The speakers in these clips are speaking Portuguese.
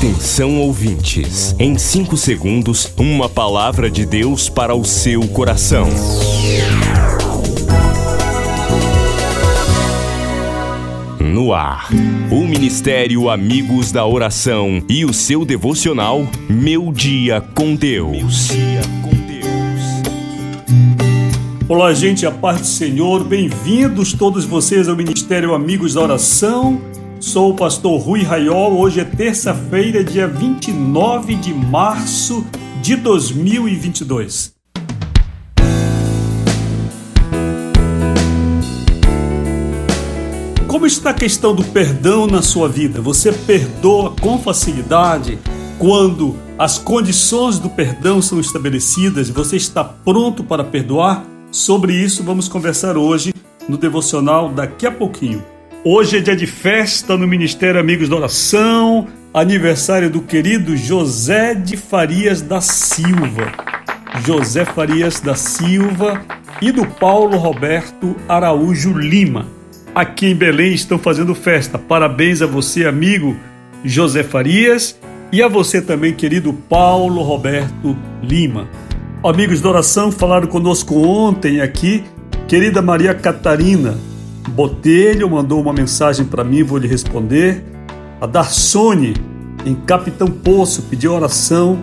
Atenção ouvintes, em 5 segundos, uma palavra de Deus para o seu coração. No ar, o Ministério Amigos da Oração e o seu devocional Meu Dia com Deus. Olá, gente, a paz do Senhor, bem-vindos todos vocês ao Ministério Amigos da Oração Sou o pastor Rui Raiol. Hoje é terça-feira, dia 29 de março de 2022. Como está a questão do perdão na sua vida? Você perdoa com facilidade quando as condições do perdão são estabelecidas? Você está pronto para perdoar? Sobre isso vamos conversar hoje no devocional daqui a pouquinho. Hoje é dia de festa no Ministério Amigos da Oração, aniversário do querido José de Farias da Silva. José Farias da Silva e do Paulo Roberto Araújo Lima. Aqui em Belém estão fazendo festa. Parabéns a você, amigo José Farias, e a você também, querido Paulo Roberto Lima. Amigos da oração falaram conosco ontem aqui, querida Maria Catarina, Botelho mandou uma mensagem para mim, vou lhe responder. A Darsone, em Capitão Poço, pediu oração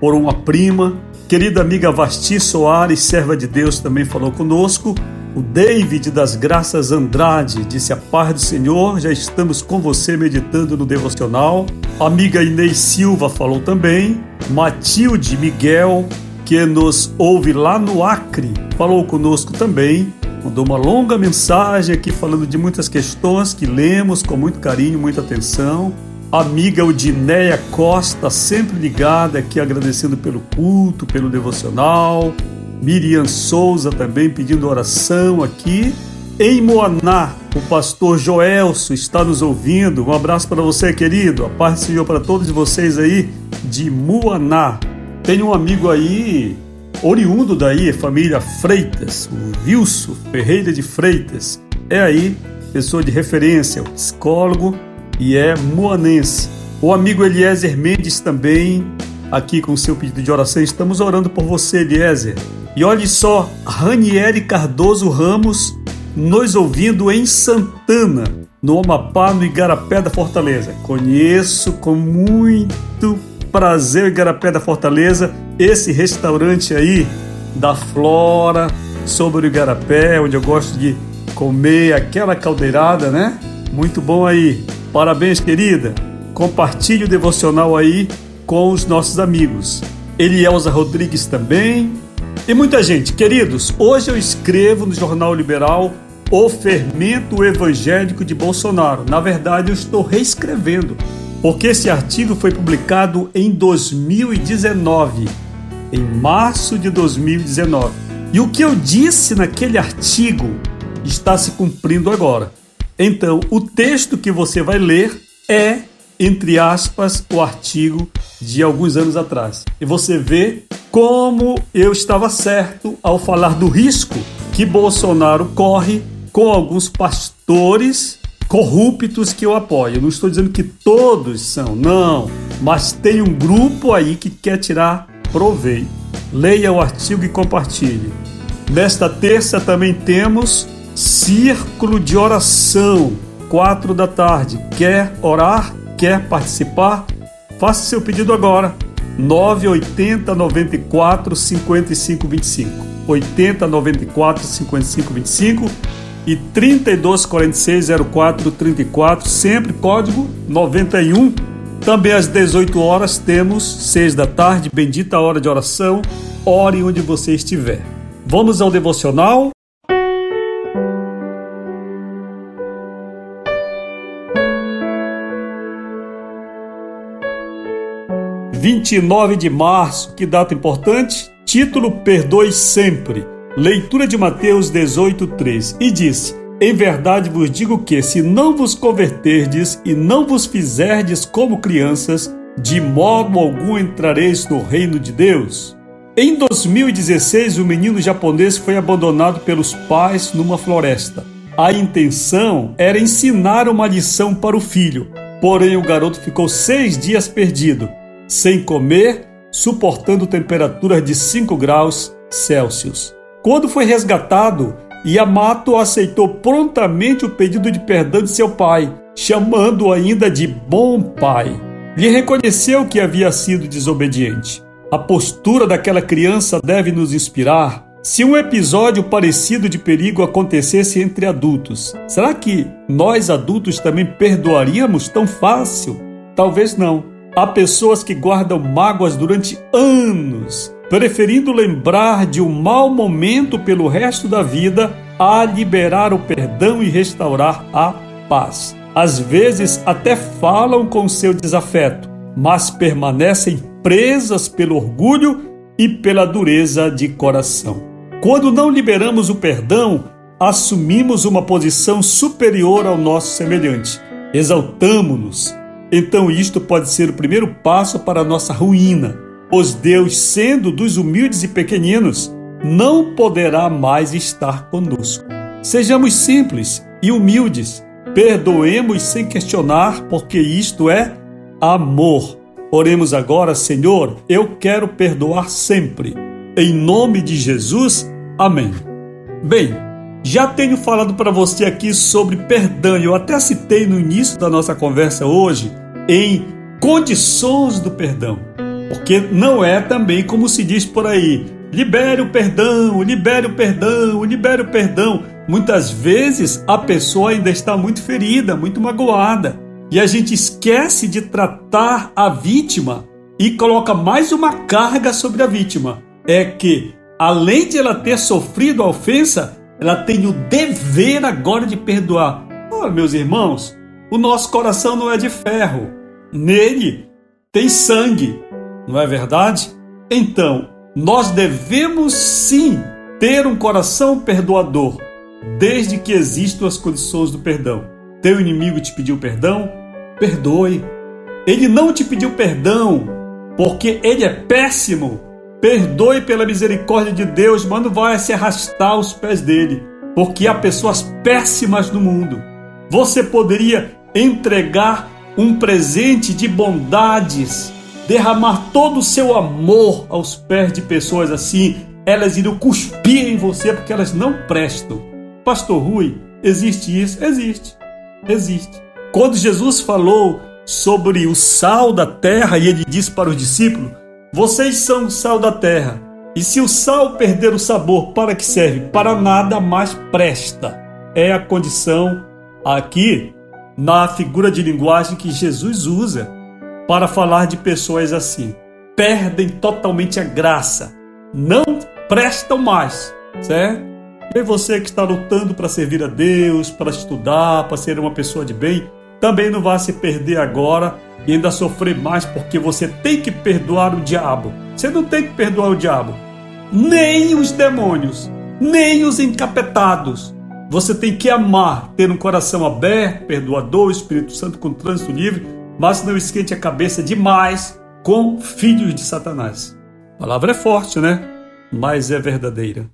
por uma prima. Querida amiga Vasti Soares, serva de Deus, também falou conosco. O David das Graças Andrade disse: A paz do Senhor, já estamos com você meditando no devocional. A amiga Inês Silva falou também. Matilde Miguel, que nos ouve lá no Acre, falou conosco também mandou uma longa mensagem aqui falando de muitas questões que lemos com muito carinho, muita atenção. Amiga Udinéia Costa, sempre ligada aqui, agradecendo pelo culto, pelo devocional. Miriam Souza também pedindo oração aqui. Em Moaná, o pastor Joelso está nos ouvindo. Um abraço para você, querido. A paz do Senhor para todos vocês aí de Moaná. Tem um amigo aí oriundo daí, família Freitas, o Wilson Ferreira de Freitas, é aí pessoa de referência, o psicólogo e é moanense. O amigo Eliezer Mendes também, aqui com seu pedido de oração, estamos orando por você, Eliezer. E olhe só, Ranieri Cardoso Ramos nos ouvindo em Santana, no Amapá, no Igarapé da Fortaleza. Conheço com muito prazer, Igarapé da Fortaleza esse restaurante aí da Flora, sobre o Igarapé, onde eu gosto de comer aquela caldeirada, né? Muito bom aí. Parabéns, querida. Compartilhe o devocional aí com os nossos amigos. Elielza Rodrigues também. E muita gente. Queridos, hoje eu escrevo no Jornal Liberal O Fermento Evangélico de Bolsonaro. Na verdade, eu estou reescrevendo, porque esse artigo foi publicado em 2019 em março de 2019. E o que eu disse naquele artigo está se cumprindo agora. Então, o texto que você vai ler é, entre aspas, o artigo de alguns anos atrás. E você vê como eu estava certo ao falar do risco que Bolsonaro corre com alguns pastores corruptos que eu apoio. Eu não estou dizendo que todos são, não, mas tem um grupo aí que quer tirar proveito. Leia o artigo e compartilhe. Nesta terça também temos Círculo de Oração, quatro da tarde. Quer orar? Quer participar? Faça seu pedido agora. 980 94 55 25. 80 94 55 25 e 32 46 04 34, sempre código 91 também às 18 horas temos 6 da tarde, bendita hora de oração. Ore onde você estiver. Vamos ao devocional. Vinte e nove de março, que data importante? Título Perdoe sempre. Leitura de Mateus 18:3 e disse: em verdade vos digo que, se não vos converterdes e não vos fizerdes como crianças, de modo algum entrareis no reino de Deus. Em 2016, o menino japonês foi abandonado pelos pais numa floresta. A intenção era ensinar uma lição para o filho, Porém, o garoto ficou seis dias perdido, sem comer, suportando temperaturas de 5 graus Celsius. Quando foi resgatado, Yamato aceitou prontamente o pedido de perdão de seu pai, chamando-o ainda de bom pai. Lhe reconheceu que havia sido desobediente. A postura daquela criança deve nos inspirar. Se um episódio parecido de perigo acontecesse entre adultos, será que nós adultos também perdoaríamos tão fácil? Talvez não. Há pessoas que guardam mágoas durante anos, preferindo lembrar de um mau momento pelo resto da vida a liberar o perdão e restaurar a paz. Às vezes até falam com seu desafeto, mas permanecem presas pelo orgulho e pela dureza de coração. Quando não liberamos o perdão, assumimos uma posição superior ao nosso semelhante, exaltamos-nos. Então, isto pode ser o primeiro passo para a nossa ruína, pois Deus, sendo dos humildes e pequeninos, não poderá mais estar conosco. Sejamos simples e humildes, perdoemos sem questionar, porque isto é amor. Oremos agora, Senhor, eu quero perdoar sempre. Em nome de Jesus, amém. Bem, já tenho falado para você aqui sobre perdão, eu até citei no início da nossa conversa hoje em condições do perdão, porque não é também como se diz por aí, libere o perdão, libere o perdão, libere o perdão. Muitas vezes a pessoa ainda está muito ferida, muito magoada. E a gente esquece de tratar a vítima e coloca mais uma carga sobre a vítima. É que, além de ela ter sofrido a ofensa, ela tem o dever agora de perdoar. Oh, meus irmãos, o nosso coração não é de ferro. Nele tem sangue, não é verdade? Então, nós devemos sim ter um coração perdoador, desde que existam as condições do perdão. Teu inimigo te pediu perdão? Perdoe. Ele não te pediu perdão porque ele é péssimo. Perdoe pela misericórdia de Deus, mas não vai se arrastar aos pés dele, porque há pessoas péssimas no mundo. Você poderia entregar um presente de bondades, derramar todo o seu amor aos pés de pessoas assim, elas iriam cuspir em você porque elas não prestam. Pastor Rui, existe isso? Existe existe. Quando Jesus falou sobre o sal da terra e ele disse para os discípulos: Vocês são o sal da terra. E se o sal perder o sabor, para que serve? Para nada mais presta. É a condição aqui na figura de linguagem que Jesus usa para falar de pessoas assim. Perdem totalmente a graça, não prestam mais, certo? E você que está lutando para servir a Deus, para estudar, para ser uma pessoa de bem, também não vá se perder agora e ainda sofrer mais porque você tem que perdoar o diabo. Você não tem que perdoar o diabo, nem os demônios, nem os encapetados. Você tem que amar, ter um coração aberto, perdoador, Espírito Santo com trânsito livre, mas não esquente a cabeça demais com filhos de Satanás. A palavra é forte, né? Mas é verdadeira.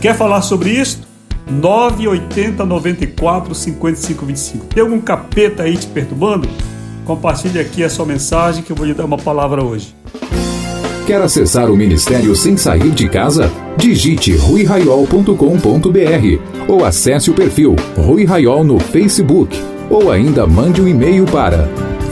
Quer falar sobre isso? 980 94 55 25. Tem algum capeta aí te perturbando? Compartilhe aqui a sua mensagem que eu vou lhe dar uma palavra hoje. Quer acessar o ministério sem sair de casa? Digite ruiraiol.com.br ou acesse o perfil Rui Raiol no Facebook ou ainda mande um e-mail para